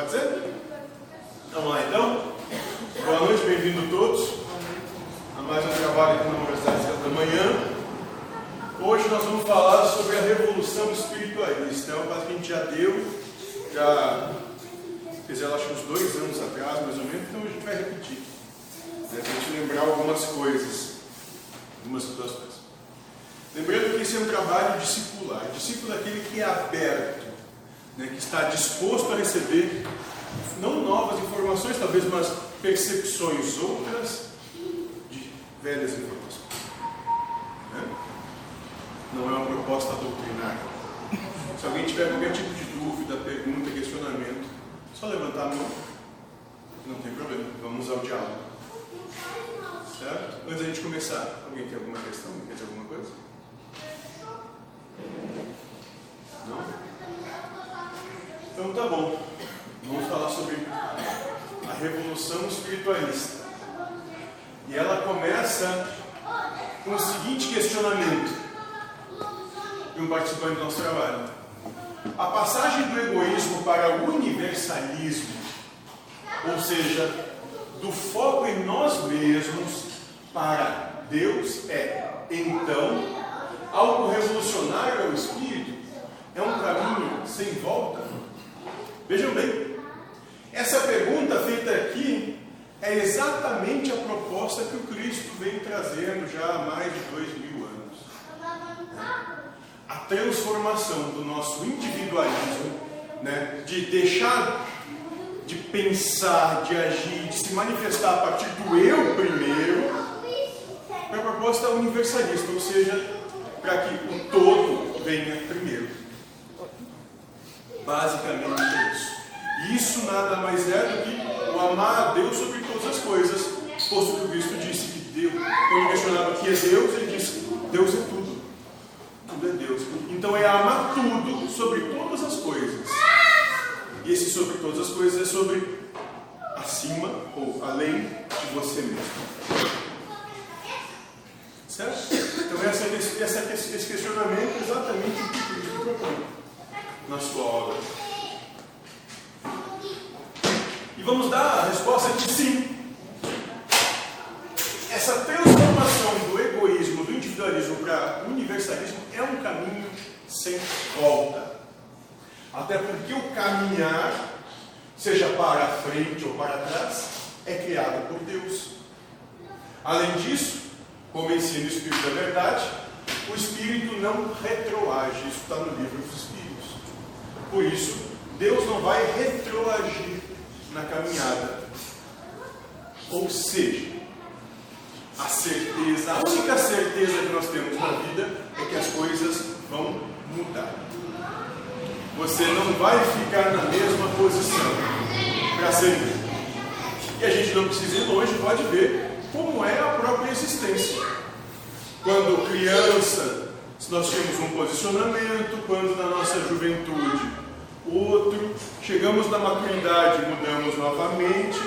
Pode ser? Vamos lá então. Boa noite, bem-vindo todos a mais um trabalho aqui na Universidade da Manhã. Hoje nós vamos falar sobre a revolução espiritualista. É uma coisa que a gente já deu, já fez ela acho uns dois anos atrás, mais ou menos, então a gente vai repetir. Né, para a gente lembrar algumas coisas, algumas situações. Lembrando que esse é um trabalho discipular. Discípulo é aquele que é aberto, né, que está disposto a receber não novas informações, talvez, mas percepções outras de velhas informações. Né? Não é uma proposta doutrinária. Se alguém tiver qualquer tipo de dúvida, pergunta, questionamento, só levantar a mão. Não tem problema. Vamos ao diálogo. Certo? Antes da gente começar, alguém tem alguma questão? Quer dizer alguma coisa? Não? Então tá bom. Vamos falar sobre a revolução espiritualista. E ela começa com o seguinte questionamento de um participante do nosso trabalho. A passagem do egoísmo para o universalismo, ou seja, do foco em nós mesmos para Deus, é, então, algo revolucionário ao espírito? É um caminho sem volta? Vejam bem, essa pergunta feita aqui é exatamente a proposta que o Cristo vem trazendo já há mais de dois mil anos. A transformação do nosso individualismo, né, de deixar de pensar, de agir, de se manifestar a partir do eu primeiro, para a proposta universalista, ou seja, para que o todo venha primeiro. Basicamente isso. Nada mais é do que o amar a Deus sobre todas as coisas, posto que o Cristo disse que Deus, quando questionava o que é Deus, ele disse: Deus é tudo. Tudo é Deus. Então é amar tudo sobre todas as coisas. E esse sobre todas as coisas é sobre acima ou além de você mesmo. Certo? Então essa, essa, esse questionamento é exatamente o que Cristo propõe na sua obra. E vamos dar a resposta de sim. Essa transformação do egoísmo, do individualismo para o universalismo é um caminho sem volta. Até porque o caminhar, seja para frente ou para trás, é criado por Deus. Além disso, como ensina o Espírito da Verdade, o Espírito não retroage. Isso está no livro dos Espíritos. Por isso, Deus não vai retroagir na caminhada. Ou seja, a certeza, a única certeza que nós temos na vida é que as coisas vão mudar. Você não vai ficar na mesma posição para sempre. E a gente não precisa ir longe, pode ver como é a própria existência. Quando criança, nós tínhamos um posicionamento, quando na nossa juventude outro, chegamos na maturidade, mudamos novamente,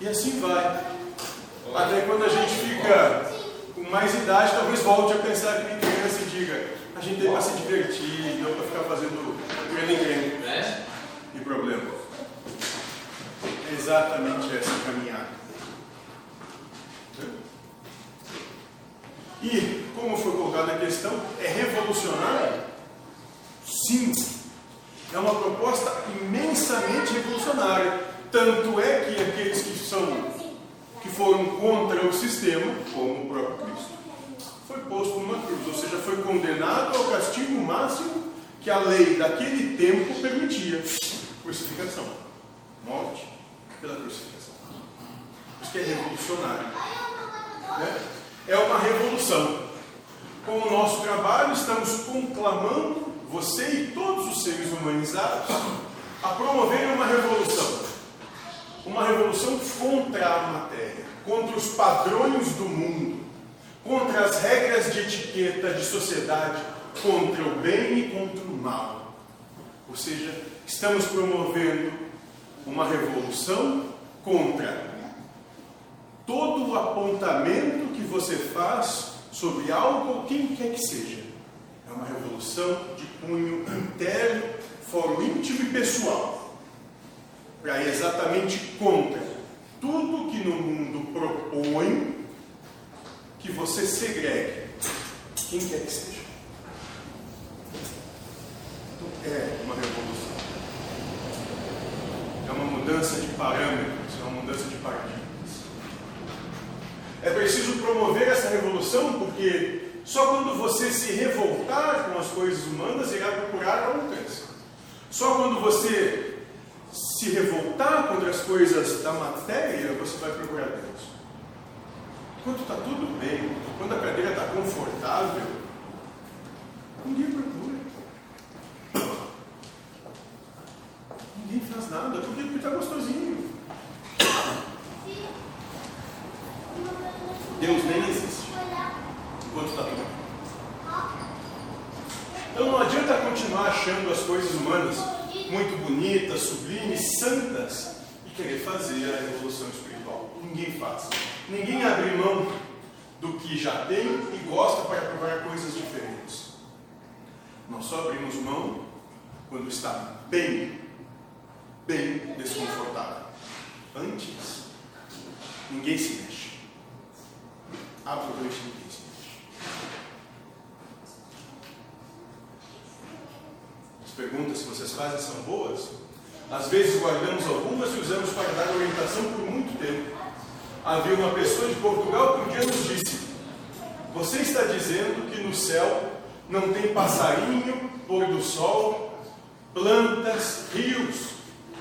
e assim vai. Até quando a gente fica com mais idade, talvez volte a pensar que nem criança e diga, a gente tem para se divertir, não para ficar fazendo ninguém né? e problema. É exatamente essa caminhada. E, como foi colocado na questão, é revolucionário? Sim, é uma proposta imensamente revolucionária. Tanto é que aqueles que são que foram contra o sistema, como o próprio Cristo, foi posto numa cruz, ou seja, foi condenado ao castigo máximo que a lei daquele tempo permitia. Crucificação. Morte pela crucificação. Isso que é revolucionário. Né? É uma revolução. Com o nosso trabalho, estamos conclamando você e todos os seres humanizados a promoverem uma revolução. Uma revolução contra a matéria, contra os padrões do mundo, contra as regras de etiqueta de sociedade, contra o bem e contra o mal. Ou seja, estamos promovendo uma revolução contra todo o apontamento que você faz sobre algo ou quem quer que seja. É uma revolução de cunho interno, fórum íntimo e pessoal. para ir exatamente contra tudo que no mundo propõe que você segregue quem quer que seja. Então, é uma revolução. É uma mudança de parâmetros, é uma mudança de paradigmas. É preciso promover essa revolução porque só quando você se revoltar com as coisas humanas irá procurar outras. Só quando você se revoltar contra as coisas da matéria, você vai procurar Deus. Quando está tudo bem, quando a cadeira está confortável, ninguém procura. Ninguém faz nada, porque está gostosinho. Deus nem existe enquanto está tudo bem. Então não adianta continuar achando as coisas humanas muito bonitas, sublimes, santas e querer fazer a revolução espiritual. Ninguém faz. Ninguém abre mão do que já tem e gosta para provar coisas diferentes. Nós só abrimos mão quando está bem, bem desconfortável. Antes, ninguém se mexe. Absolutamente ninguém se mexe. As perguntas que vocês fazem são boas. Às vezes guardamos algumas e usamos para dar orientação por muito tempo. Havia uma pessoa de Portugal que um dia nos disse: Você está dizendo que no céu não tem passarinho, pôr do sol, plantas, rios.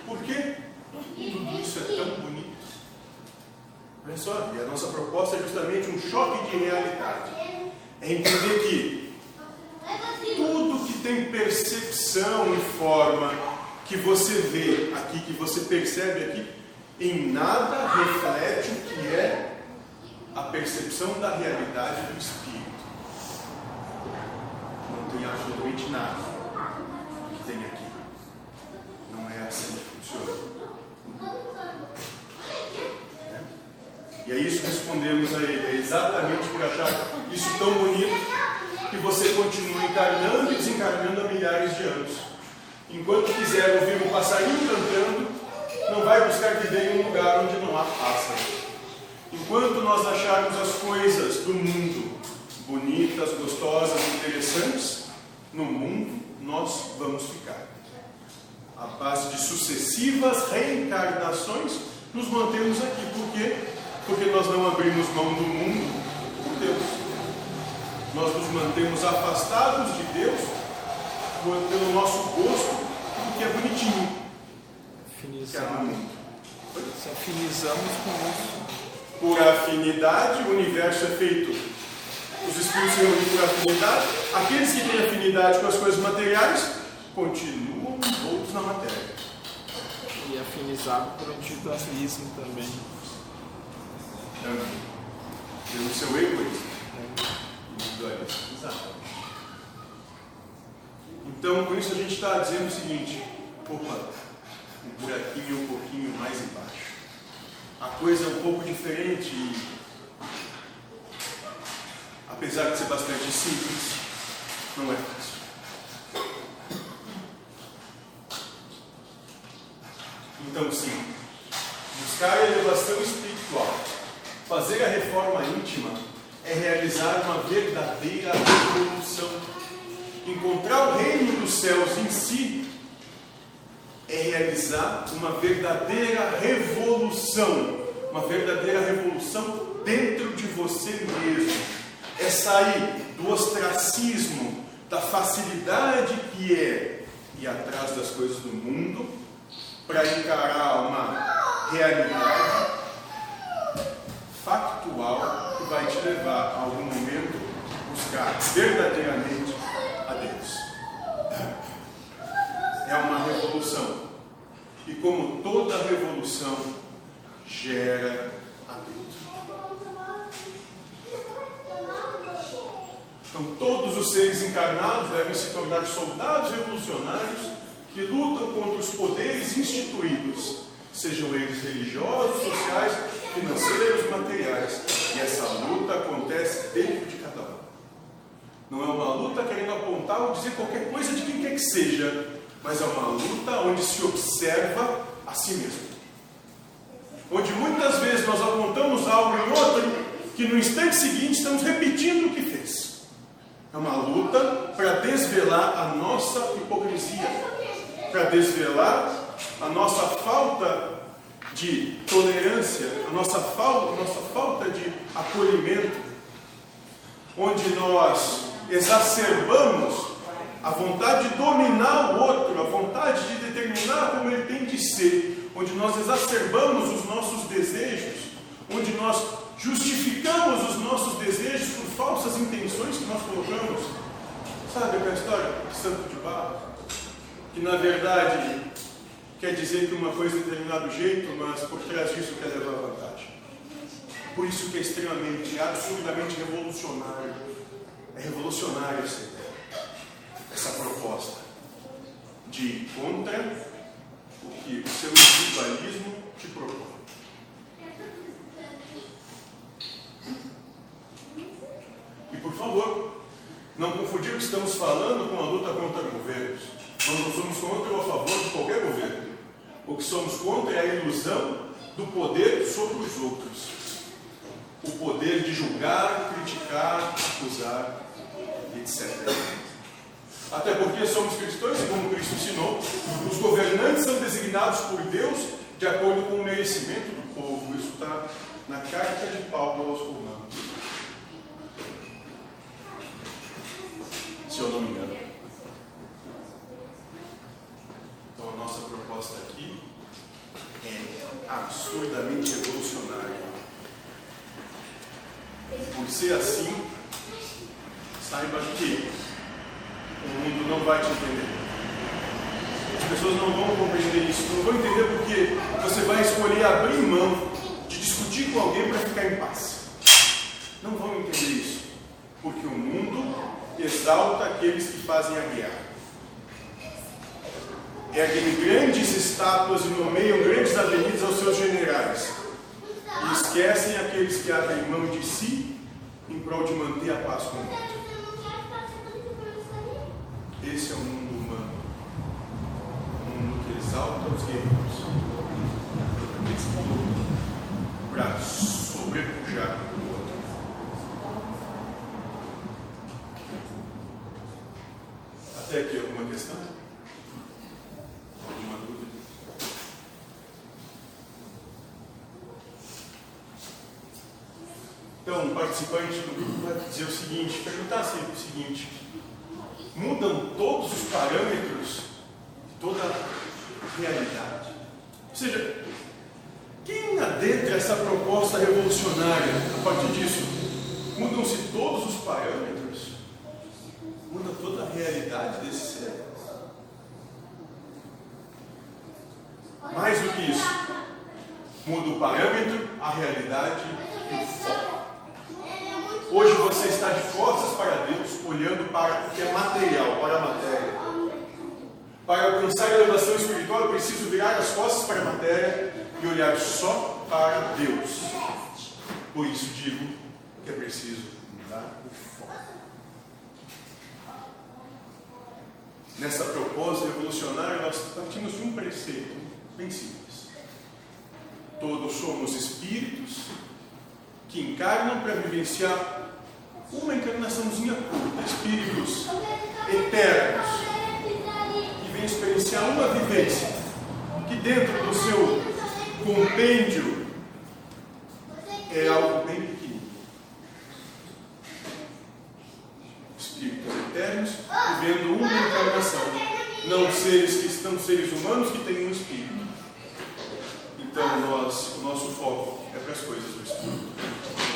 Por quê? Tudo isso é tão bonito. Olha só, e a nossa proposta é justamente um choque de realidade. É entender que percepção e forma, que você vê aqui, que você percebe aqui, em nada reflete o que é a percepção da realidade do Espírito. Não tem absolutamente nada que tem aqui. Não é assim que funciona. E é isso que respondemos a ele. É exatamente por achar isso tão bonito que você continua encarnando e desencarnando há milhares de anos. Enquanto quiser ouvir um passarinho cantando, não vai buscar que em um lugar onde não há pássaro. Enquanto nós acharmos as coisas do mundo bonitas, gostosas, interessantes, no mundo nós vamos ficar. A base de sucessivas reencarnações, nos mantemos aqui. Por quê? Porque nós não abrimos mão do mundo por Deus. Nós nos mantemos afastados de Deus pelo nosso gosto do que é bonitinho. Afinizamos. Se afinizamos com isso. Por afinidade, o universo é feito. Os espíritos se reúnem por afinidade. Aqueles que têm afinidade com as coisas materiais continuam envoltos na matéria. E afinizado por individualismo também. Também. Pelo seu egoísmo. Exato. Então, com isso a gente está dizendo o seguinte: opa, um buraquinho um pouquinho mais embaixo. A coisa é um pouco diferente e, apesar de ser bastante simples, não é fácil. Então, sim, buscar a elevação espiritual, fazer a reforma íntima, é realizar uma verdadeira revolução. Encontrar o reino dos céus em si é realizar uma verdadeira revolução, uma verdadeira revolução dentro de você mesmo. É sair do ostracismo, da facilidade que é ir atrás das coisas do mundo, para encarar uma realidade factual vai te levar a algum momento buscar verdadeiramente a Deus é uma revolução. E como toda revolução gera a Deus. Então todos os seres encarnados devem se tornar soldados revolucionários que lutam contra os poderes instituídos, sejam eles religiosos, sociais, financeiros, materiais. E essa luta acontece dentro de cada um. Não é uma luta querendo apontar ou dizer qualquer coisa de quem quer que seja, mas é uma luta onde se observa a si mesmo. Onde muitas vezes nós apontamos algo em outro que no instante seguinte estamos repetindo o que fez. É uma luta para desvelar a nossa hipocrisia, para desvelar a nossa falta de tolerância, a nossa falta, a nossa falta de acolhimento, onde nós exacerbamos a vontade de dominar o outro, a vontade de determinar como ele tem de ser, onde nós exacerbamos os nossos desejos, onde nós justificamos os nossos desejos por falsas intenções que nós colocamos. Sabe aquela história de santo de barro? Que na verdade quer dizer que uma coisa de determinado jeito, mas por trás disso quer levar vantagem. Por isso que é extremamente, absurdamente revolucionário. É revolucionário essa ideia, essa proposta de ir contra o que o seu individualismo te propõe. E por favor, não confundir o que estamos falando com a luta contra governos. Nós não somos contra ou a favor de qualquer governo. O que somos contra é a ilusão do poder sobre os outros. O poder de julgar, criticar, acusar, etc. Até porque somos cristãos e, como Cristo ensinou, os governantes são designados por Deus de acordo com o merecimento do povo. Isso está na carta de Paulo aos Romanos. Se eu não me engano. Então a nossa proposta é absurdamente revolucionária. Por ser assim, saiba que o mundo não vai te entender. As pessoas não vão compreender isso, não vão entender porque você vai escolher abrir mão de discutir com alguém para ficar em paz. Não vão entender isso, porque o mundo exalta aqueles que fazem a guerra. Erguem grandes estátuas e nomeiam grandes avenidas aos seus generais. E esquecem aqueles que abrem mão de si em prol de manter a paz com mundo. Esse é o mundo humano. Um mundo que exalta os guerreiros. Para sobrepujar o outro. Até aqui alguma questão? Alguma dúvida? Então, um participante do grupo vai dizer o seguinte, perguntar assim, o seguinte, mudam todos os parâmetros de toda a realidade. Ou seja, quem adentra essa proposta revolucionária a partir disso? Mudam-se todos os parâmetros? Muda toda a realidade desse século. Mais do que isso, muda o parâmetro, a realidade e o foco. Você está de costas para Deus, olhando para o que é material, para a matéria. Para alcançar a elevação espiritual, eu preciso virar as costas para a matéria e olhar só para Deus. Por isso digo que é preciso mudar o foco. Nessa proposta revolucionária, nós partimos de um preceito bem simples. Todos somos espíritos que encarnam para vivenciar uma encarnaçãozinha curta, espíritos eternos, que vem experienciar uma vivência, que dentro do seu compêndio é algo bem pequeno. Espíritos eternos vivendo uma encarnação, não seres que estão seres humanos que têm um espírito. Então nós, o nosso foco é para as coisas do espírito.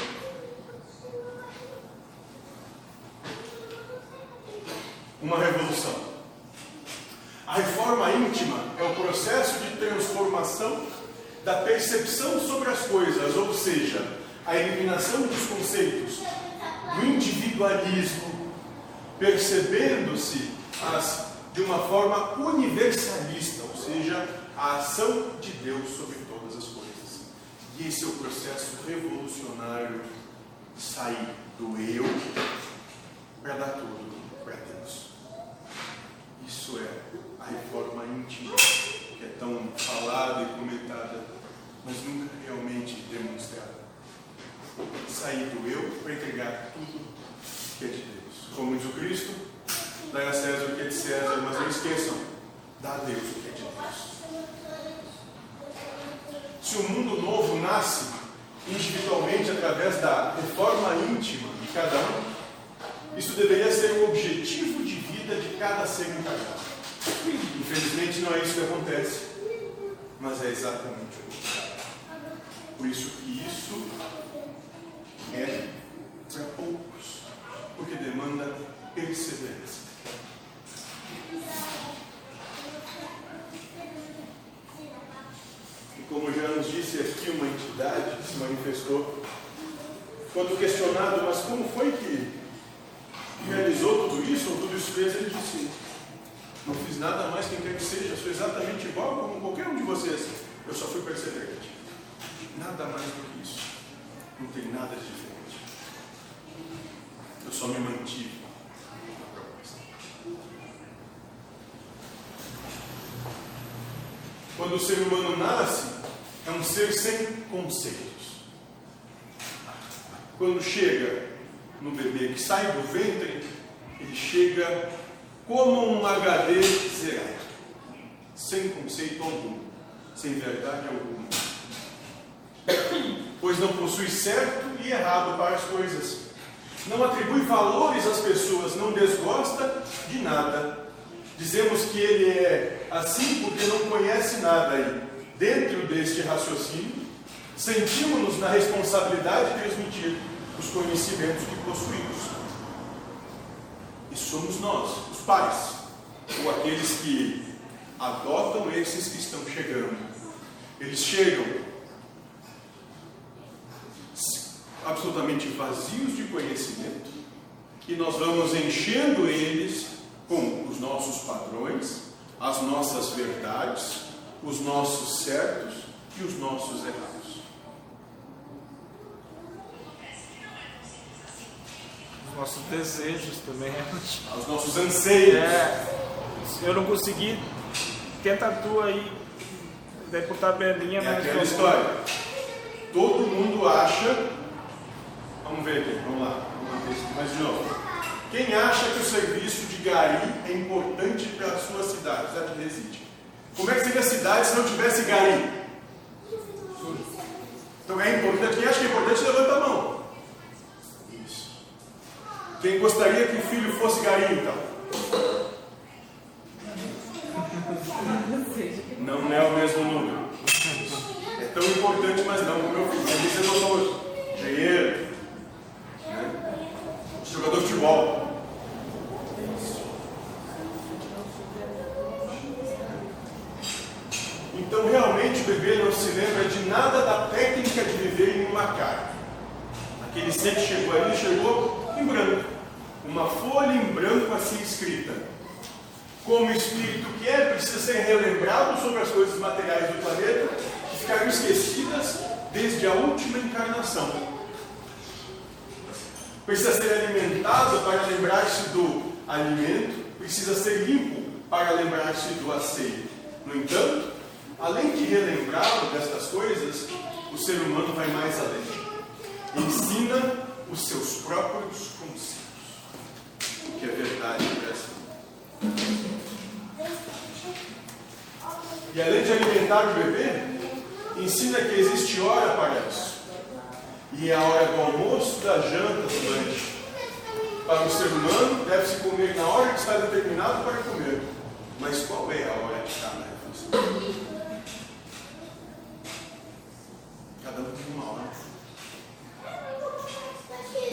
Uma revolução. A reforma íntima é o processo de transformação da percepção sobre as coisas, ou seja, a eliminação dos conceitos do individualismo, percebendo-se de uma forma universalista, ou seja, a ação de Deus sobre todas as coisas. E esse é o processo revolucionário sair do eu para dar tudo para Deus. Isso é a reforma íntima que é tão falada e comentada, mas nunca realmente demonstrada. Sair do eu para entregar tudo que é de Deus. Como diz o Cristo, dai a César o que é de César, mas não esqueçam, dá a Deus o que é de Deus. Se o mundo novo nasce individualmente através da reforma íntima de cada um, isso deveria ser o objetivo vida de cada ser encarnado. Infelizmente não é isso que acontece, mas é exatamente o contrário. Por isso que isso é para poucos, porque demanda perseverança. E como já nos disse aqui uma entidade se manifestou, quando questionado, mas como foi que realizou tudo isso, ou tudo isso fez, ele disse: Não fiz nada mais quem quer que seja, sou exatamente igual como qualquer um de vocês. Eu só fui perseverante. Nada mais do que isso. Não tem nada de diferente. Eu só me mantive na proposta. Quando o ser humano nasce, é um ser sem conceitos. Quando chega no bebê que sai do ventre, ele chega como um HD zerado, sem conceito algum, sem verdade alguma. Pois não possui certo e errado para as coisas. Não atribui valores às pessoas, não desgosta de nada. Dizemos que ele é assim porque não conhece nada e, dentro deste raciocínio, sentimos-nos na responsabilidade de transmitir os conhecimentos que possuímos. E somos nós, os pais, ou aqueles que adotam esses que estão chegando. Eles chegam absolutamente vazios de conhecimento e nós vamos enchendo eles com os nossos padrões, as nossas verdades, os nossos certos e os nossos errados. Nossos desejos também. Aos nossos anseios. É, eu não consegui, tenta tu aí, daí por tabelinha, é aquela história. Todo mundo acha. Vamos ver aqui, vamos lá, vamos ver mais de novo. Quem acha que o serviço de gari é importante para a sua cidade, cidade que reside? Como é que seria a cidade se não tivesse gari? Então é importante. Quem acha que é importante, levanta a mão. Quem gostaria que o filho fosse gari, então? Não é o mesmo número. É tão importante, mas não o meu filho. Que ser doutor, engenheiro, né? jogador de futebol. Então, realmente, o bebê não se lembra de nada da técnica de viver em uma carne. Aquele ser que chegou ali, chegou em branco uma folha em branco assim escrita. Como espírito que é, precisa ser relembrado sobre as coisas materiais do planeta que ficaram esquecidas desde a última encarnação. Precisa ser alimentado para lembrar-se do alimento, precisa ser limpo para lembrar-se do asseio. No entanto, além de relembrá-lo destas coisas, o ser humano vai mais além. Ensina os seus próprios conceitos que é verdade essa. E além de alimentar o bebê, ensina que existe hora para isso. E é a hora do almoço, da janta, do lanche. Para o ser humano, deve-se comer na hora que está determinado para comer. Mas qual é a hora que está na refeição? Cada um tem uma hora.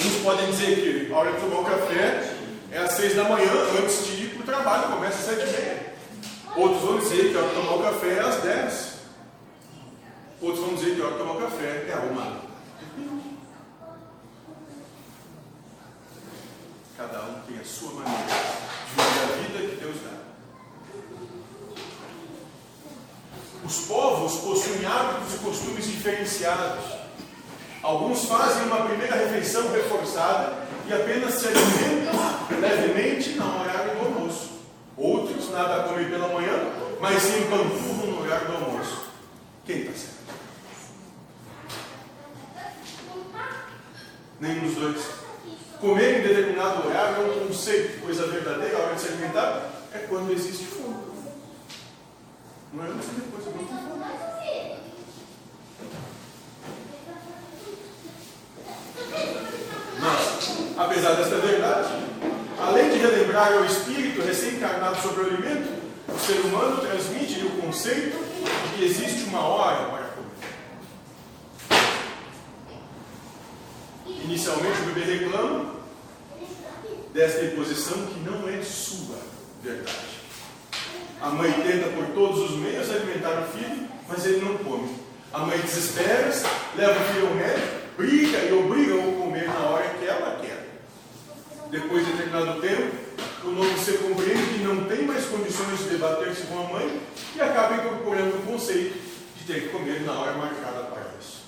Uns podem dizer que a hora de tomar o café é às seis da manhã, antes de ir para o trabalho, começa às sete e meia. Outros vão dizer que a hora de tomar o café é às dez. Outros vão dizer que a hora de tomar o café é a uma. Cada um tem a sua maneira de viver a vida que Deus dá. Os povos possuem hábitos e costumes diferenciados. Alguns fazem uma primeira refeição reforçada e apenas se alimentam levemente na horário do almoço. Outros nada comem pela manhã, mas se empanturram no horário do almoço. Quem está certo? Nenhum dos dois. Comer em determinado horário é um conceito, coisa verdadeira, a hora de se alimentar é quando existe fome. Não é antes e depois, não tem fome. Mas, apesar desta verdade, além de relembrar ao espírito recém-encarnado sobre o alimento, o ser humano transmite o conceito de que existe uma hora para comer. Inicialmente, o bebê reclama desta imposição que não é sua verdade. A mãe tenta por todos os meios alimentar o filho, mas ele não come. A mãe desespera, leva o filho ao médico, briga e obriga o a comer na hora que ela quer. Depois de determinado tempo, o novo ser compreende que não tem mais condições de debater-se com a mãe e acaba incorporando o conceito de ter que comer na hora marcada para isso.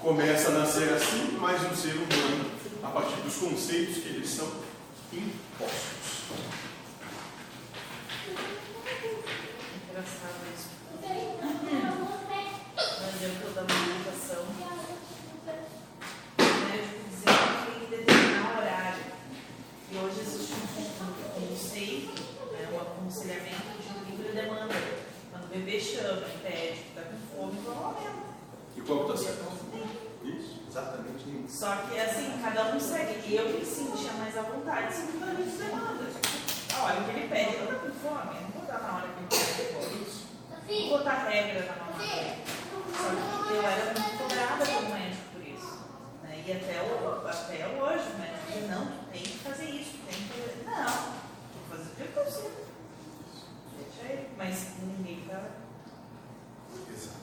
Começa a nascer assim mais um ser humano, a partir dos conceitos que eles são impostos. Engraçado isso. No exemplo da alimentação, o médico dizendo que tem que determinar o horário. E hoje existe um conceito, né, um aconselhamento de livre demanda. Quando o bebê chama, pede, está com fome, então aumenta. E qual está certo? Isso, exatamente isso. Só que assim, cada um segue. Eu me sentia mais à vontade segundo a livre demanda. A hora que ele pede, eu estou com fome, eu não vou dar na hora que ele pede fome. Não vou botar regra na mamadeira. Só que eu era muito cobrada pelo médico por isso. Né? E até, o, até hoje, o médico diz, não, tu tem que fazer isso, tu tem que fazer. Não, vou fazer o que eu consigo. Mas ninguém tá. Exato.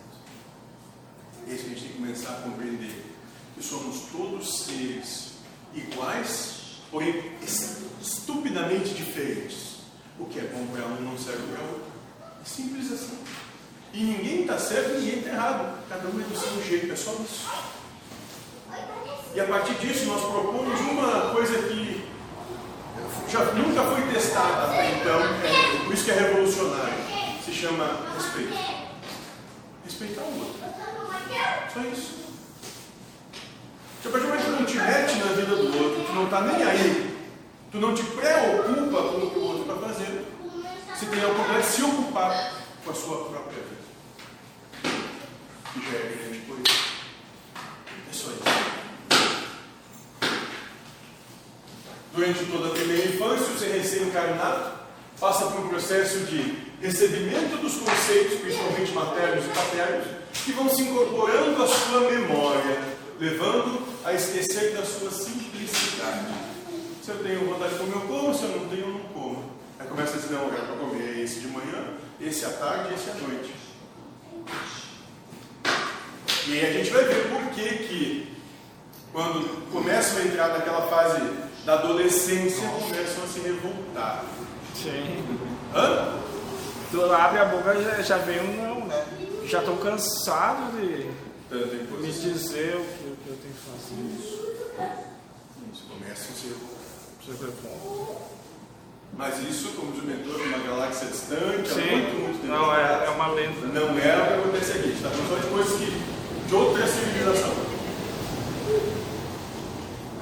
É isso que a gente tem que começar a compreender. Que somos todos seres iguais, porém estupidamente diferentes. O que é bom para um não serve para outro. É simples assim. E ninguém está certo e ninguém está errado. Cada um é do seu jeito, é só isso. E a partir disso nós propomos uma coisa que já nunca foi testada até então, é, isso que é revolucionário. Se chama respeito. Respeitar o outro. Só isso. Se a partir do momento que tu não te mete na vida do outro, tu não está nem aí, tu não te preocupa com o que o outro está fazendo, você tem a oportunidade de se ocupar com a sua própria vida. Que já é grande coisa. É só isso. Durante toda a primeira infância, o ser recém-encarnado passa por um processo de recebimento dos conceitos, principalmente maternos e paternos, que vão se incorporando à sua memória, levando a esquecer da sua simplicidade. Se eu tenho vontade de comer, eu como, se eu não tenho, eu não como. Aí começa a dizer, não, é para comer esse de manhã, esse à tarde esse à noite. E aí a gente vai ver por que que, quando começam a entrar naquela fase da adolescência, começam a se revoltar. Sim. Hã? Tu abre a boca já, já vem um não, né? Já estou cansado de me dizer o que, o que eu tenho que fazer. Isso, começam a se revoltar. Isso é bom. Mas isso, como o mentor, numa galáxia distante, há Sim. muito, muito tempo Não, é, é uma lenda. Não é o que acontece aqui. Está falando de coisas que, de outra civilização.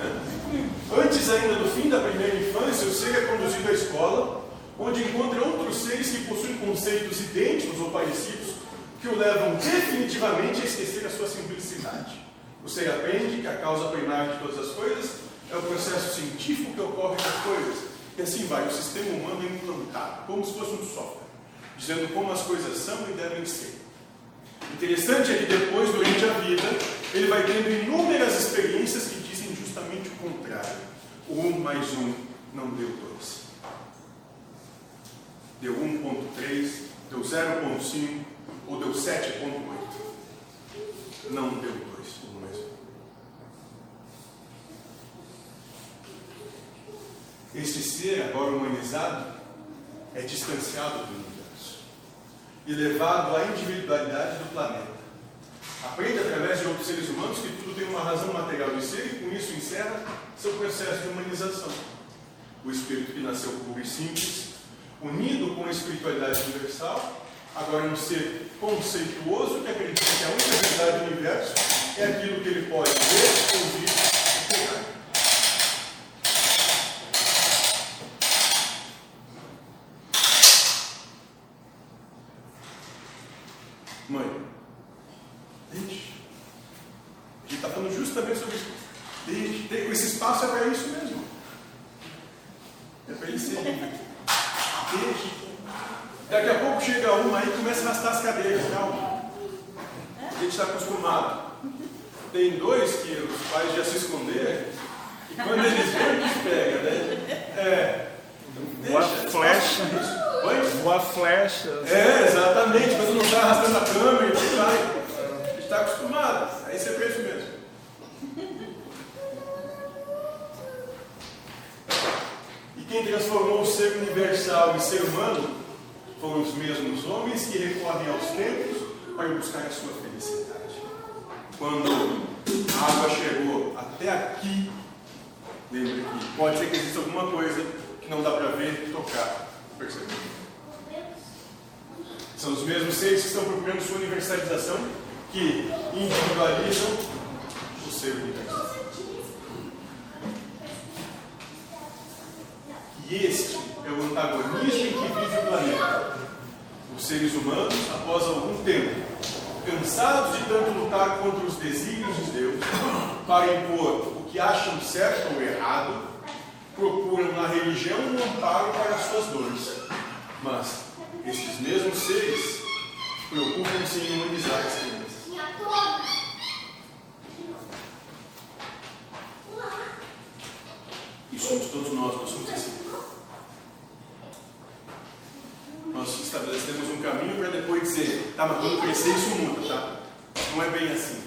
É. Antes ainda do fim da primeira infância, o ser é conduzido à escola, onde encontra outros seres que possuem conceitos idênticos ou parecidos, que o levam definitivamente a esquecer a sua simplicidade. O ser aprende que a causa primária de todas as coisas é o processo científico que ocorre nas coisas. E assim vai, o sistema humano é implantado, como se fosse um software, dizendo como as coisas são e devem ser. Interessante é que depois, durante a vida, ele vai tendo inúmeras experiências que dizem justamente o contrário. 1 mais 1 não deu 2. Deu 1.3, deu 0.5 ou deu 7.8. Não deu 2, 1 mais 1. Este ser, agora humanizado, é distanciado do universo e levado à individualidade do planeta. Aprende através de outros seres humanos que tudo tem uma razão material de ser e com isso encerra seu processo de humanização. O espírito que nasceu puro e simples, unido com a espiritualidade universal, Agora, um ser conceituoso que acredita que a única verdade do universo é aquilo que ele pode ver, ouvir e pegar. Mãe, deixe. A gente está falando justamente sobre isso. Esse espaço é para isso mesmo. É para ele ser Daqui a pouco chega uma aí e começa a arrastar as cadeiras. Calma. A gente está acostumado. Tem dois que os pais já se esconderam. E quando eles vêm, eles pegam, né? É. Voa flecha. Oi? Voa flecha. É, exatamente. Quando não está arrastando a câmera. A gente está acostumado. Aí você isso mesmo. Quem transformou o ser universal em ser humano foram os mesmos homens que recorrem aos tempos para buscar a sua felicidade. Quando a água chegou até aqui, lembre que pode ser que exista alguma coisa que não dá para ver, tocar, perceber. São os mesmos seres que estão procurando sua universalização, que individualizam o ser universal. E este é o antagonismo em que vive o planeta. Os seres humanos, após algum tempo, cansados de tanto lutar contra os desígnios de Deus, para impor o que acham certo ou errado, procuram na religião um amparo para as suas dores. Mas estes mesmos seres preocupam-se em humanizar as crianças. E somos todos nós, nós somos assim. Nós estabelecemos um caminho para depois dizer, tá, mas quando crescer isso muda, tá? Não é bem assim.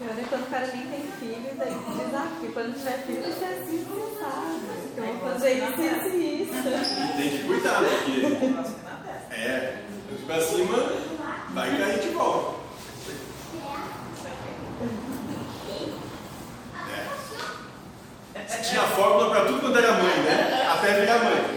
Eu quando o cara nem tem filho, daí diz, ah, porque quando tiver filho, você é assim, você sabe. Eu vou fazer isso e isso. Tem que cuidar, porque. É, para cima, vai cair de volta. É. Tinha fórmula para tudo quando era mãe, né? Até virar mãe.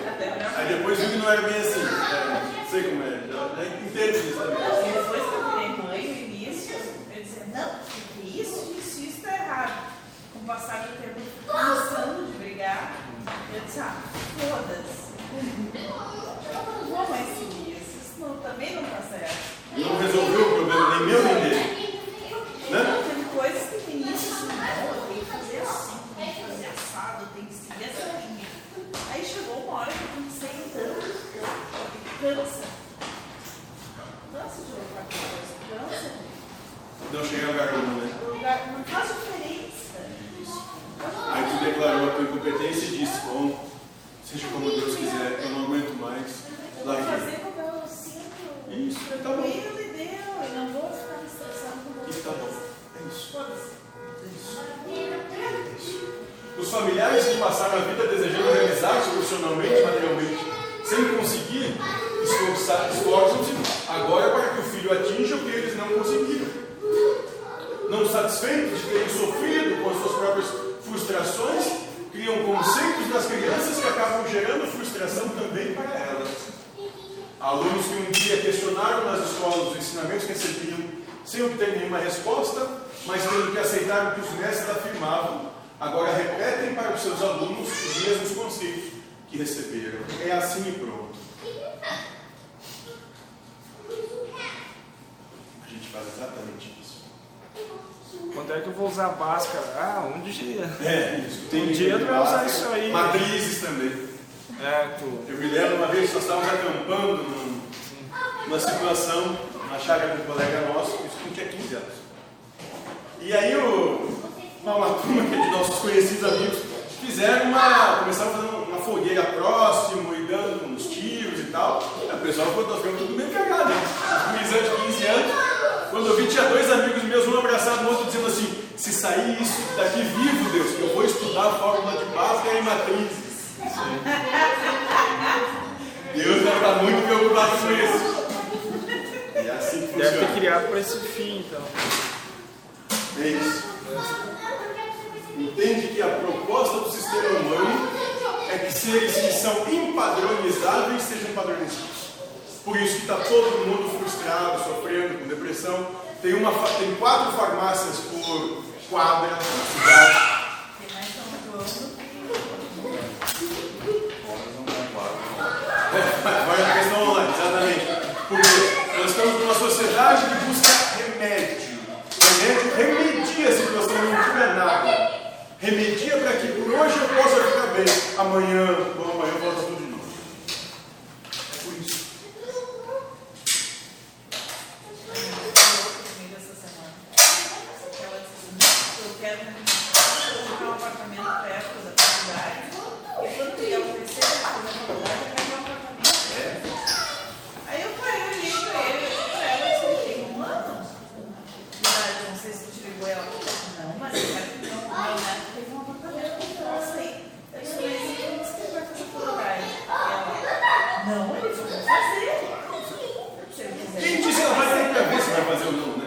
Aí depois viu que não era bem assim. É, sei como é, já, já entendo isso também. E depois que eu virei mãe, no início, eu dizia, não, porque isso, isso, isso está errado. Com o passar do tempo, cansando de brigar, eu disse, ah, foda-se. Eu não vou mais seguir isso, isso não, também não está certo. Não resolveu o problema, nem meu nem dele. Né? Tem coisas que no início, assim, não, eu tenho que fazer assim, tem que fazer assado, tem que seguir essa linha. Aí chegou uma hora que eu pensei tanto, tanto, cansa. Cansa de lutar com coisa, cansa. Não cheguei ao garoto, né? O lugar não faz diferença. Aí tu declarou a tua incompetência e disse, bom, seja como Deus quiser, eu não aguento mais. Eu vou Larguei. fazer como eu sinto Isso, tá bom. tranquilo e deu. Eu não vou ficar me estressando com Isso outras tá bom. coisas. É isso. Foda-se. Os familiares que passaram a vida desejando realizar-se profissionalmente, materialmente, sem conseguir, esforçar- esforçam-se agora para que o filho atinja o que eles não conseguiram. Não satisfeitos de terem sofrido com as suas próprias frustrações, criam conceitos das crianças que acabam gerando frustração também para elas. Alunos que um dia questionaram nas escolas os ensinamentos que recebiam sem obter nenhuma resposta, mas tendo que aceitar o que os mestres afirmavam, agora repetem para os seus alunos os mesmos conceitos que receberam. É assim e pronto. A gente faz exatamente isso. Quando é que eu vou usar Bhaskara? Ah, um dia. É isso. Um dia vai usar isso aí. Matrizes também. É, tu. Eu me lembro uma vez que nós estávamos acampando num- numa situação, na chácara de um colega nosso, isso tinha 15 anos. E aí o, uma, uma turma de nossos conhecidos amigos fizeram uma. começaram a fazer uma fogueira próximo e dando uns tiros e tal. Aí o pessoal ficou tudo meio cagado, né? Gurizão de 15 anos. Quando eu vi, tinha dois amigos meus, um abraçado no outro, dizendo assim: se sair isso daqui vivo, Deus, que eu vou estudar a fórmula de Bhaskara e matrizes. Deus vai estar muito preocupado com isso. É assim que Deve ter funciona. criado para esse fim, então. É isso. Entende que a proposta do sistema humano é que seres que são impadronizáveis sejam padronizados. Por isso que está todo mundo frustrado, sofrendo com depressão. Tem, uma, tem quatro farmácias por quadra na cidade. Tem mais. Vai na questão online, exatamente. Porque nós estamos numa sociedade que busca remédio. Remédio remedia a situação, não cura nada. Remedia para que por hoje eu possa ficar bem. Amanhã, bom, amanhã volta tudo de novo. É por isso. comigo essa semana. Ela disse assim, eu quero comprar um apartamento perto da faculdade. E quando criar o terceiro ano da faculdade, eu quero um apartamento. Aí eu parei, olhei pra ele, pra ela e disse, ele tem um ano. de idade, não sei se tu te ligou ela. Não, mas eu quero que meu meu neto tenha um apartamento. Eu sei. Eu disse, mas como que você vai fazer faculdade? Ela, não, ele falou, vou fazer. Se ele quiser. Quem disse que ela vai ter que ver se vai fazer ou não, né?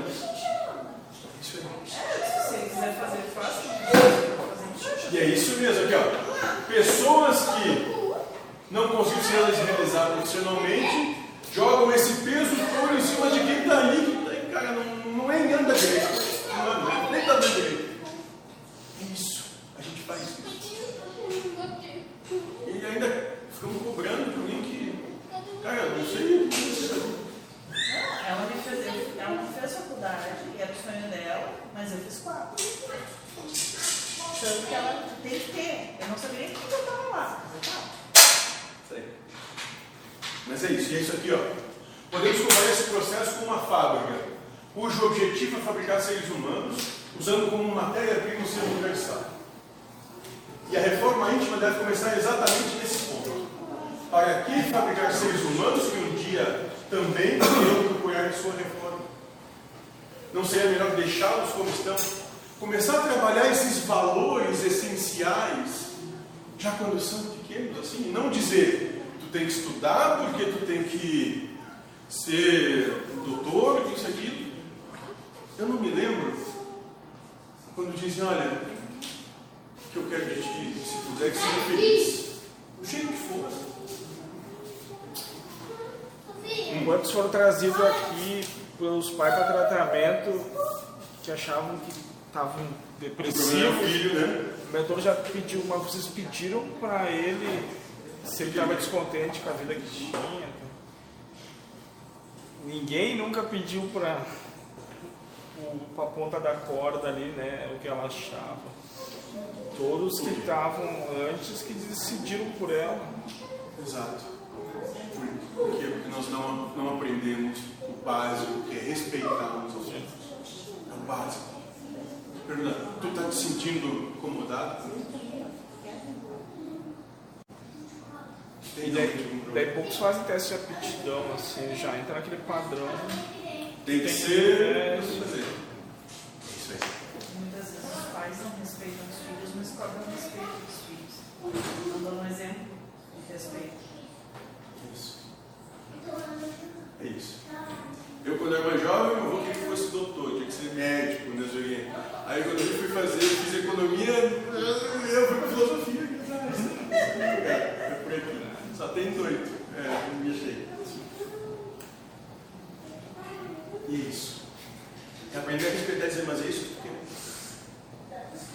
Isso aí. É, se ele quiser fazer, faça. Se ele quiser fazer, E é isso mesmo aqui, ó. Pessoas que não conseguem se realizar profissionalmente jogam esse peso todo em cima de quem está ali, que tá, cara, não, não é engano da direita. Não, não, nem está dando direito. Isso. A gente faz isso. E ainda ficamos cobrando de alguém que, cara, eu não sei o que você está Ela me fez, ela não fez faculdade, e era o sonho dela, mas eu fiz quatro. Tanto que ela tem que ter. Eu não sabia nem que eu estava lá, mas eu estava. Isso aí. Mas é isso, e é isso aqui, ó. Podemos comparar esse processo com uma fábrica, cujo objetivo é fabricar seres humanos, usando como matéria-prima o ser universal. E a reforma íntima deve começar exatamente nesse ponto. Para que fabricar seres humanos que um também irão procurar sua reforma? Não seria melhor deixá-los como estão? Começar a trabalhar esses valores essenciais já quando são pequenos, assim, e não dizer tu tem que estudar porque tu tem que ser doutor, isso aquilo. Eu não me lembro quando dizem, olha, o que eu quero de ti, se puder que seja feliz. Do jeito que for. Enquanto foram trazidos aqui pelos pais para tratamento, que achavam que estavam depressivos, filho, né? o mentor já pediu, mas vocês pediram para ele se ele estava descontente com a vida que tinha. Ninguém nunca pediu para a ponta da corda ali, né, o que ela achava. Todos que estavam antes que decidiram por ela. Exato. Por quê? Porque nós não, não aprendemos o básico, que é respeitar aos outros. É o básico. Pergunta, tu está te sentindo incomodado? E Tem daí, daí poucos fazem teste de aptidão, assim, já entra naquele padrão. Tem que tem que- ser. é. É isso aí. Muitas vezes os pais não respeitam os filhos, mas cobram respeito dos filhos. Não dão um exemplo de respeito. É isso. Eu, quando era mais jovem, meu avô queria que fosse doutor, tinha que ser médico, né? Aí, quando eu fui fazer, fiz economia, eu fui para filosofia. É, foi por aqui. Só tem doido. É, não me achei. Isso. É aprender a respeitar e dizer, mas é isso que eu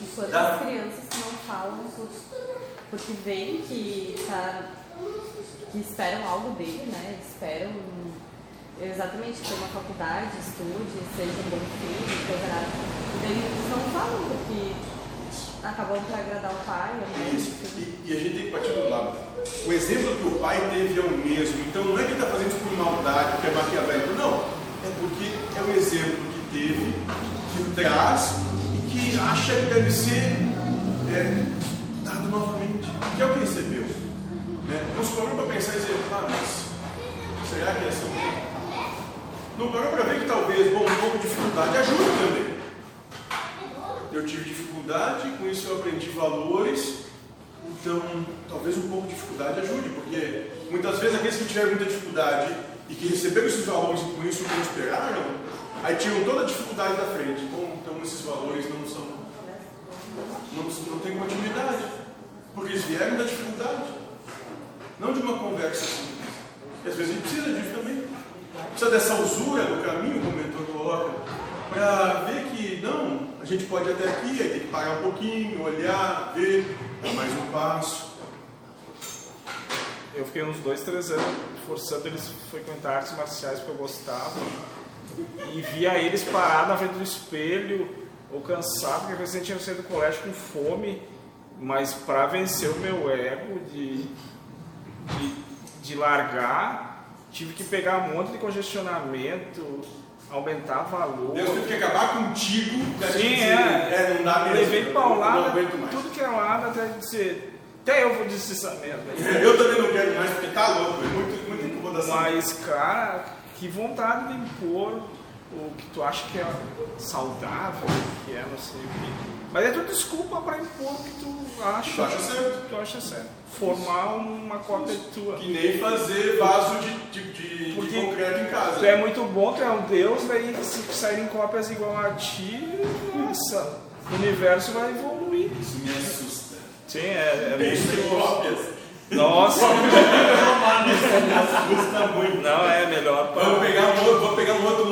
E quantas Tá. crianças não falam por, porque veem que, tá, que esperam algo dele, né? Esperam exatamente ter uma faculdade, estude, seja um bom filho, coisa. E eles não falam porque acabam para agradar o pai, mãe, Isso. E, e a gente tem que partir do lado. O exemplo que o pai teve é o mesmo. Então não é que está fazendo isso por maldade, porque é maquiavélico. Não. É porque é o exemplo que teve, que traz e que acha que deve ser é, parou para pensar e dizer, ah, mas será que é assim? Não parou para ver que talvez bom, um pouco de dificuldade ajude também. Eu tive dificuldade, com isso eu aprendi valores, então talvez um pouco de dificuldade ajude, porque muitas vezes aqueles que tiveram muita dificuldade e que receberam esses valores e com isso prosperaram, aí tinham toda a dificuldade da frente. Bom, então esses valores não são. não, não têm continuidade, porque eles vieram da dificuldade, não de uma conversa simples. E às vezes a gente precisa disso também. precisa dessa usura do caminho, como o mentor coloca, para ver que não, a gente pode ir até aqui, aí tem que parar um pouquinho, olhar, ver, dar mais um passo. Eu fiquei uns dois, três anos forçando eles a frequentar artes marciais porque eu gostava. E via eles parados na frente do espelho, ou cansados, porque eles tinham saído do colégio com fome. Mas para vencer o meu ego de, de, de largar, tive que pegar um monte de congestionamento, aumentar valor. Deus teve que acabar contigo Sim, dizer, é. é, não dá mesmo. Levei paulada, tudo que é lado até dizer. Até eu vou dizer essa merda. Eu também não quero mais porque tá louco, é muito, muita incomodação. Mas, cara, que vontade de impor o que tu acha que é saudável, que é não sei o quê. Mas é tudo desculpa pra impor o que tu acha. Tu acha certo. que tu acha certo. Formar uma cópia tua. Que nem fazer vaso de, de, de- de concreto em casa. Tu é muito bom, tu é um deus, daí se saírem cópias igual a ti, nossa, o universo vai evoluir. Isso me assusta. Sim, é, é muito... cópias. Nossa, Isso me assusta muito. não é melhor pra... Vamos pegar um outro, vou pegar um outro.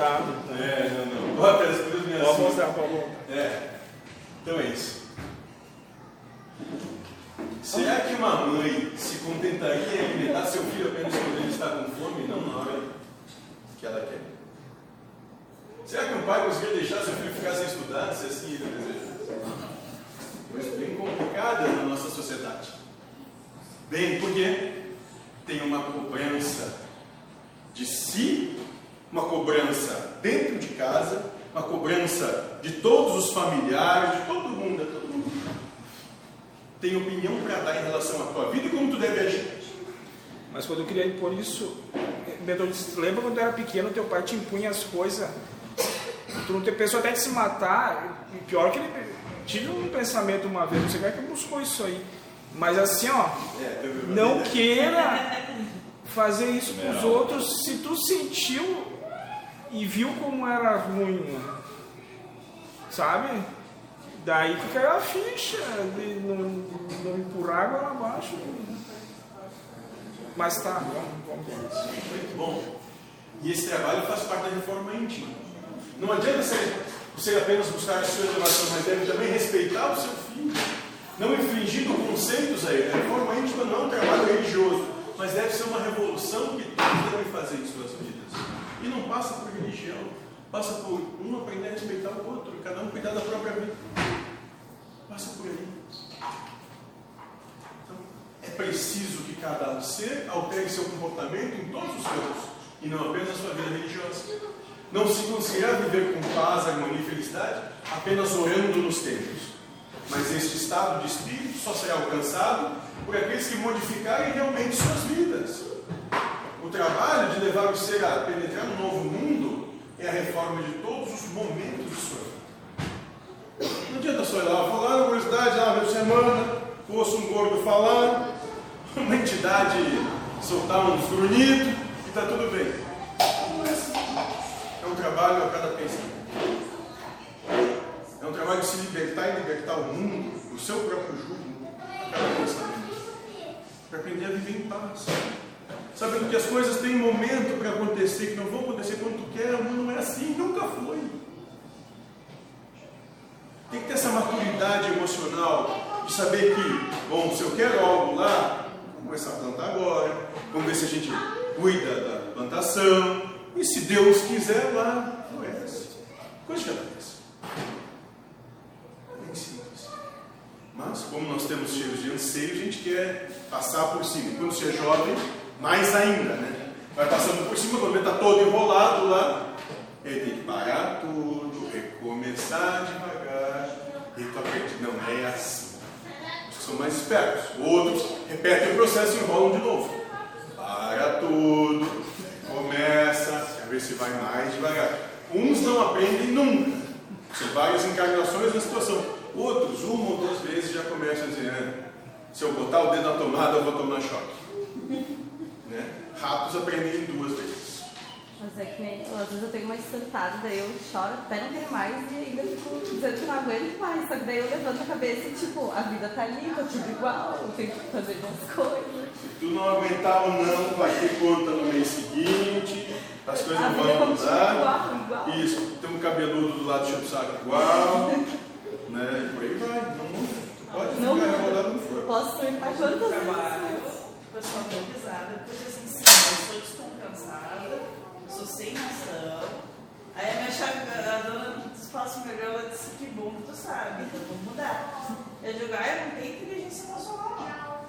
Coitado. É, não, não. Cópias, coisas me Vamos assustam. mostrar pra boca. É. Então é isso. Será que uma mãe se contentaria em alimentar seu filho apenas quando ele está com fome e não na hora que ela quer? Será que um pai conseguiria deixar seu filho ficar sem estudar, se assim ele deseja? Coisa bem complicada na nossa sociedade. Bem, porque tem uma cobrança de si, uma cobrança dentro de casa, uma cobrança de todos os familiares, de todo mundo, de todo mundo. Tem opinião para dar em relação à tua vida e como tu deve agir. Mas quando eu queria impor isso, Beto disse, lembra quando tu era pequeno, teu pai te impunha as coisas, tu não te pensou até de se matar, e pior que ele tive um pensamento uma vez, não sei como é que buscou isso aí, mas assim ó, É, não queira fazer isso com os outros se tu sentiu e viu como era ruim, sabe? Daí que caiu a ficha de não, não empurrar água abaixo. Mas tá, vamos, ver. Muito bom. E esse trabalho faz parte da reforma íntima. Não adianta ser, você apenas buscar a sua elevação, mas deve também respeitar o seu filho. Não infringindo conceitos a ele. A reforma íntima não é um trabalho religioso, mas deve ser uma revolução que todos devem fazer em suas vidas. E não passa por religião, passa por um aprender a respeitar o outro, cada um cuidar da própria vida. Passa por aí. Então, é preciso que cada ser altere seu comportamento em todos os campos, e não apenas na sua vida religiosa. Não se conseguirá viver com paz, harmonia e felicidade apenas orando nos templos. Mas este estado de espírito só será alcançado por aqueles que modificarem realmente suas vidas. O trabalho de levar o ser a penetrar no novo mundo é a reforma de todos os momentos de sua vida. Não adianta só ir lá falar na universidade, lá uma semana, ouço um gordo falar, uma entidade soltar uns grunhidos e está tudo bem. É um trabalho a cada pensamento. É um trabalho de se libertar e libertar o mundo, o seu próprio jugo, a cada pensamento. Para aprender a viver em paz. Sabendo que as coisas têm momento para acontecer, que não vão acontecer quando tu quer, mundo não é assim, nunca foi. Tem que ter essa maturidade emocional de saber que, bom, se eu quero algo lá, vamos começar a plantar agora, vamos ver se a gente cuida da plantação, e se Deus quiser lá, floresce. Coisa de cada vez. É bem simples. Mas, como nós temos cheios de anseio, a gente quer passar por cima. Quando você é jovem, mais ainda, né? Vai passando por cima, quando está todo enrolado lá, ele tem que parar tudo, recomeçar devagar, e tu aprende. Não é assim. Os que são mais espertos. Outros repetem o processo e enrolam de novo. Para tudo, começa, quer ver se vai mais devagar. Uns não aprendem nunca. São várias encarnações da situação. Outros, uma ou duas vezes, já começam a dizer: "É, se eu botar o dedo na tomada, eu vou tomar choque. Né? Ratos aprendem duas vezes. Às mas é que nem. Às vezes eu tenho uma surtada, daí eu choro até não quero mais e ainda fico dizendo que não aguento mais. Só que daí eu levanto a cabeça e, tipo, a vida tá ali, tá tudo igual, eu tenho que fazer minhas coisas. Se tu não aguentar ou não, vai ter conta no mês seguinte, as coisas não vão mudar. Igual, igual. Isso, tem um cabeludo do lado de saco igual, né? E por aí vai, não muda. Tu pode Não ficar no furo. Posso ir Quando quantas vezes? O pessoal deu risada, porque assim, sim, eu sou descompensada, eu sou sem noção. Aí a minha chefe, a dona do espaço melhor, ela disse que bom que tu sabe, então vamos mudar. Eu digo, ah, eu não tenho inteligência emocional, não.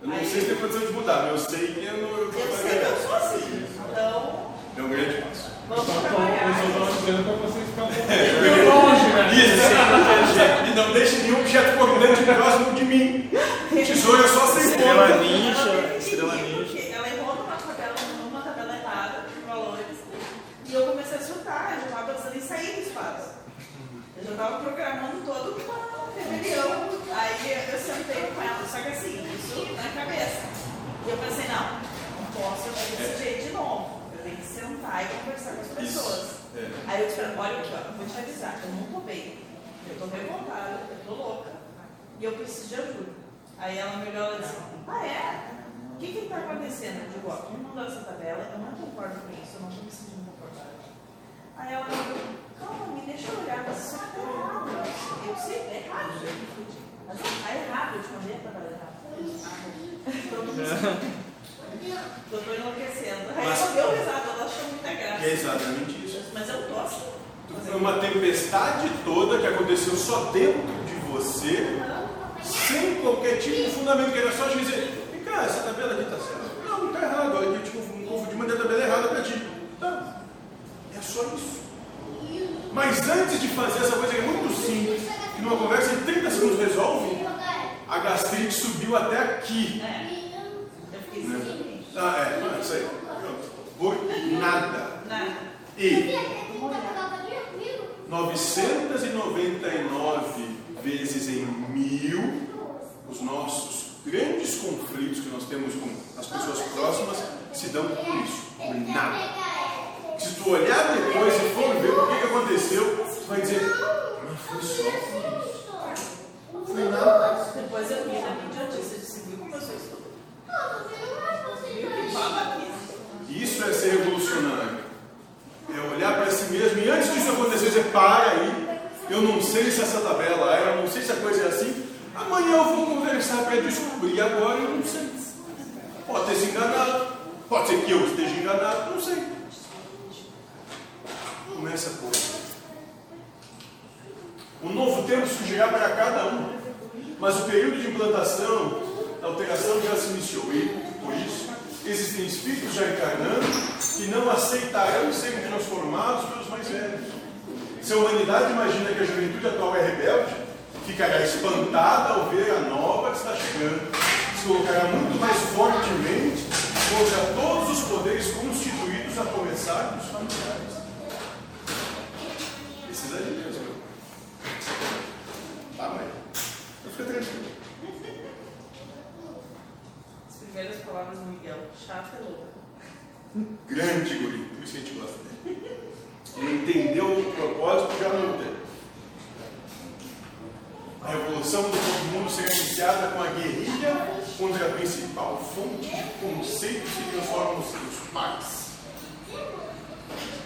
Eu não sei se tem condição de mudar, mas eu sei que eu não. Eu, Eu sei que eu sou assim. Então, É um grande passo. vamos trabalhar. eu só tô dizendo pra vocês ficarem um pouco? Isso, e não deixe nenhum objeto cortante próximo de mim. Tesoura é só sem Estrela ponta. ninja, Ela não estrela ninja. Ela errou numa tabela, numa tabela errada, de valores. E eu comecei a surtar, eu já estava pensando em sair do espaço. Eu já estava programando todo uma rebelião. Aí eu sentei com ela, só que assim, isso na cabeça. E eu pensei, não, não posso agir desse jeito de novo. Sentar e conversar com as pessoas. É. Aí eu disse, pra ela, olha aqui, ó, vou te avisar, eu não tô bem. Eu tô revoltada, eu tô louca. E eu preciso de ajuda. Aí ela me olhou e disse, ah é? O que que está acontecendo? Eu digo, ó, quem mandou essa tabela, eu não concordo com isso, eu não estou me sentindo confortável. Aí ela me falou, calma, me deixa eu olhar, mas isso tá errado. Eu sei, é errado. Mas tá errado, eu te mandei a tabela errada. Então eu tô Eu tô enlouquecendo. Aí Mas- ela deu risada, ela achou muita É graça. exatamente isso. Mas eu tô assim. Foi uma tempestade toda que aconteceu só dentro de você, sem qualquer tipo de fundamento, que era só dizer, vem cá, essa tabela aqui está certa. Não, está errado, olha aqui, tipo, um confundi, mandei a tabela errada para ti. Tá, é só isso. Mas antes de fazer essa coisa que é muito simples, que numa conversa em 30 segundos resolve, a gastrite subiu até aqui. É. Eu fiquei assim, Ah, é, não, isso aí. Por nada. nada. E 999 vezes em mil, os nossos grandes conflitos que nós temos com as pessoas próximas se dão por isso, por nada. Se tu olhar depois e for ver o que, que aconteceu, tu vai dizer, mas foi só por isso. Foi nada. Depois eu vi na minha idiotice, eu disse, viu como eu sou Isso é ser revolucionário. É olhar para si mesmo e antes disso acontecer, dizer, para aí, eu não sei se essa tabela é, eu não sei se a coisa é assim. Amanhã eu vou conversar para descobrir, agora eu não sei. Pode ter se enganado, pode ser que eu esteja enganado, não sei. Começa por. Um novo tempo surgirá para cada um, mas o período de implantação, alteração já se iniciou. E, por isso, existem espíritos já encarnando que não aceitarão serem transformados pelos mais velhos. Se a humanidade imagina que a juventude atual é rebelde, ficará espantada ao ver a nova que está chegando. Se colocará muito mais fortemente contra todos os poderes constituídos, a começar dos familiares. Precisa de Deus, meu. Tá, mãe. Então fica tranquilo. As primeiras palavras do Miguel, chata e louca. Grande guri, por isso que a gente gosta dele. Ele entendeu o propósito já não. A revolução do mundo será iniciada com a guerrilha contra a principal fonte de conceitos que transformam os pais.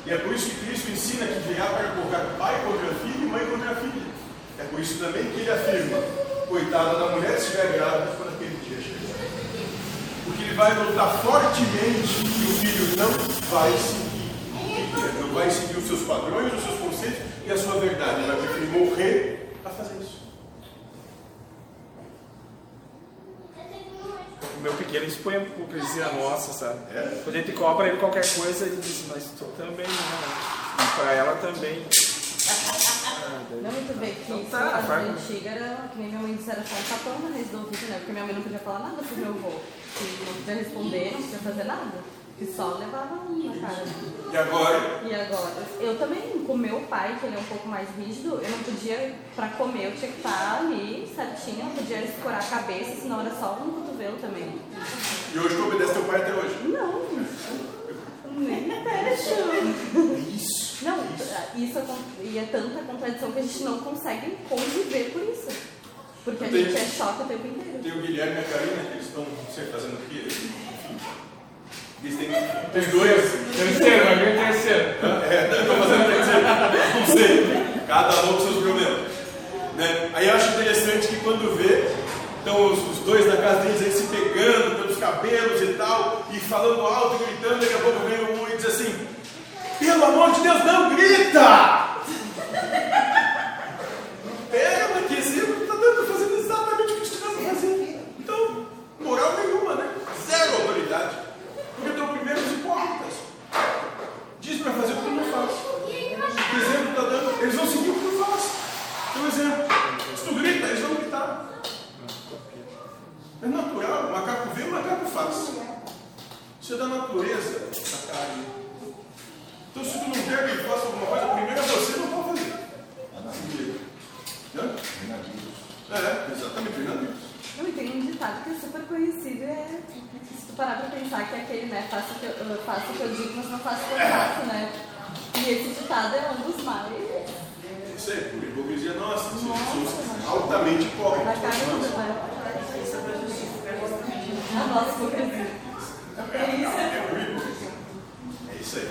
E é por isso que Cristo ensina que virá para colocar pai contra filho e mãe contra filha. É por isso também que ele afirma: coitada da mulher se estiver grávida quando aquele dia chegar. Ele vai lutar fortemente que o filho não vai seguir não vai seguir os seus padrões, os seus conceitos e a sua verdade. Ele vai preferir morrer a fazer isso. O meu pequeno expõe a hipocrisia nossa, sabe? É. Quando a gente cobra ele qualquer coisa, ele diz, mas tu também não. E pra ela também. Não, muito bem, que Então tá, vai. antiga era que nem minha mãe disse, era só um tapão na raiz do ouvido, né? Porque minha mãe não podia falar nada pro meu avô. Que não podia responder, não podia fazer nada. Que só levava um na cara. E agora, E agora, eu também, com meu pai, que ele é um pouco mais rígido, eu não podia, pra comer, eu tinha que estar ali certinho, eu não podia escorar a cabeça, senão era só um cotovelo também. e hoje tu obedece teu pai até hoje. Não, Nem perto. Isso. Não, isso. isso e é tanta contradição que a gente não consegue conviver por isso. Porque a Tem- gente é choque o tempo inteiro. Tem o Guilherme e a Karina, que eles estão sempre fazendo o quê? Eles têm os dois. Terceiro, vai vir o terceiro. É, estão fazendo terceiro. Não sei. Cada um com seus problemas. Né? Aí eu acho interessante que quando vê, estão os, os dois na casa deles aí se pegando pelos cabelos e tal, e falando alto, gritando, daqui a pouco vem um e diz assim, pelo amor de Deus, não grita! Pega, mas que exemplo está dando, fazendo exatamente o que estava fazendo. Então, moral nenhuma, né? Zero autoridade. Porque tu é o primeiro dos hipócritas. Diz para fazer o que tu não faz. Que exemplo está dando? Eles vão seguir o que tu faz. Por exemplo, se tu grita, eles vão gritar. É natural, o macaco vê, o macaco faz. Isso é da natureza da carne. Então, se tu não quer que ele faça alguma coisa, primeiro você não pode fazer. Hã? É, exatamente, Fernando. Não, e tem um ditado que é super conhecido, é, se tu parar pra pensar que é aquele, né, faço o que eu, eu faço o que eu digo, mas não faço o que eu faço, né? E esse ditado é um dos mais Isso aí, por hipocrisia nossa. Somos Nossa. altamente hipócritas. Isso é justificar exatamente A nossa hipocrisia. É isso. Aí.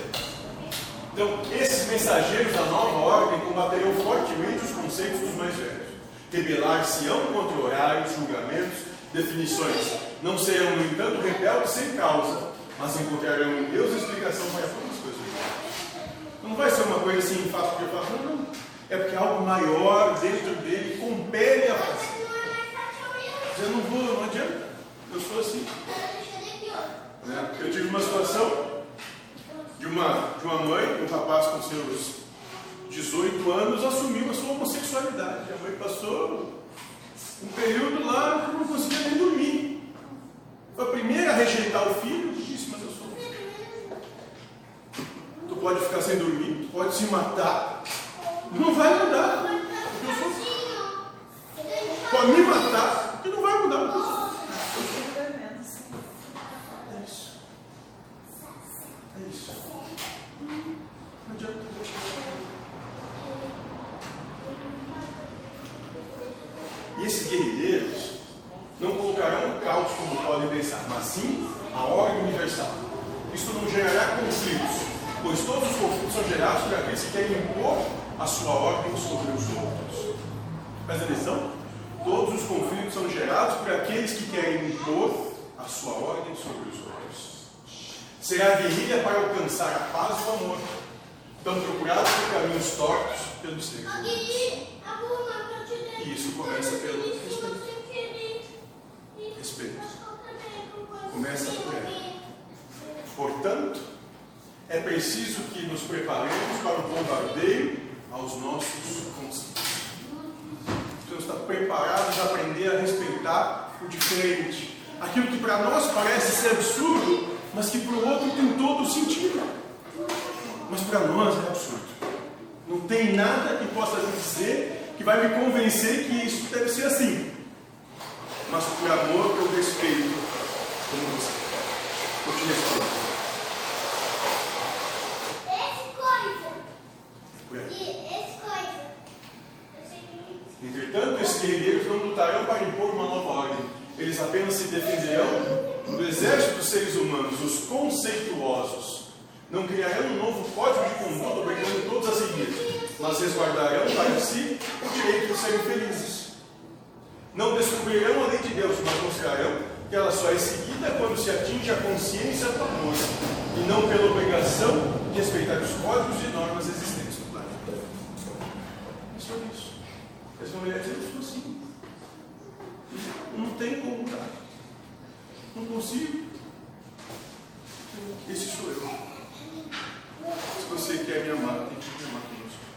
Então, esses mensageiros da nova ordem combaterão fortemente os conceitos dos mais velhos. Rebelar-se-ão contra horários, julgamentos, definições. Não serão, no entanto, rebeldes sem causa, mas encontrarão em Deus explicação para todas as coisas. Não vai ser uma coisa assim, faço porque eu faço. Não. É porque algo maior dentro dele compele a fazer. Eu não vou, não adianta. Eu sou assim. Né? Eu tive uma situação de uma, de uma mãe, um rapaz com seus 18 anos assumiu a sua homossexualidade. A mãe passou um período lá que não conseguia nem dormir. Foi a primeira a rejeitar o filho e disse, mas eu sou. Tu pode ficar sem dormir, tu pode se matar. Não vai mudar. porque Eu sou. Pode me matar, que não vai mudar. porque eu sou. É isso. É isso. Não adianta. E esses guerrilheiros não colocarão o caos como podem pensar, mas sim a ordem universal. Isso não gerará conflitos, pois todos os conflitos são gerados por aqueles que querem impor a sua ordem sobre os outros. Presta atenção? Todos os conflitos são gerados por aqueles que querem impor a sua ordem sobre os outros. Será guerrilha para alcançar a paz e o amor, tão procurados por caminhos tortos pelo exterior. E isso começa pelo respeito. Respeito. Começa por aí. Portanto, é preciso que nos preparemos para o bombardeio aos nossos conceitos. Precisamos estar preparados a aprender a respeitar o diferente. Aquilo que para nós parece ser absurdo, mas que para o outro tem todo o sentido. Mas para nós é absurdo. Não tem nada que possa dizer que vai me convencer que isso deve ser assim. Mas por amor eu respeito como você. Eu te respeito. Por aí. Entretanto, esses guerreiros não lutarão para impor uma nova ordem. Eles apenas se defenderão do exército dos seres humanos, os conceituosos. Não criarão um novo código de conduta obrigando todos a seguir, mas resguardarão para si o direito de serem felizes. Não descobrirão a lei de Deus, mas mostrarão que ela só é seguida quando se atinge a consciência do amor, e não pela obrigação de respeitar os códigos e normas existentes no planeta. Isso é isso. Essa mulher diz, eu sou assim. Não tem como mudar. Não consigo. Esse sou eu. Se você quer me amar, tem que me amar conosco.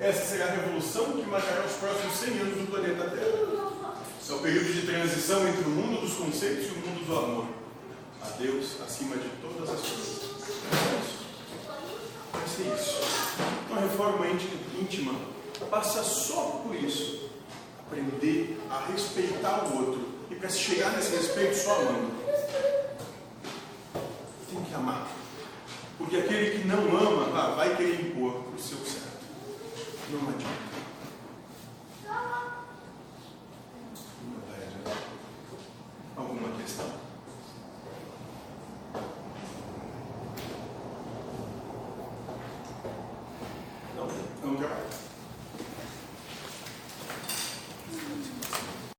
Essa será a revolução que marcará os próximos 100 anos do planeta Terra. É o período de transição entre o mundo dos conceitos e o mundo do amor. A Deus acima de todas as coisas. É. Vai ser isso. Então a reforma íntima passa só por isso. Aprender a respeitar o outro. E para se chegar nesse respeito só amando. Tem que amar. Porque aquele que não ama, ah, vai querer impor o seu certo. Não adianta. Não adianta. Alguma questão?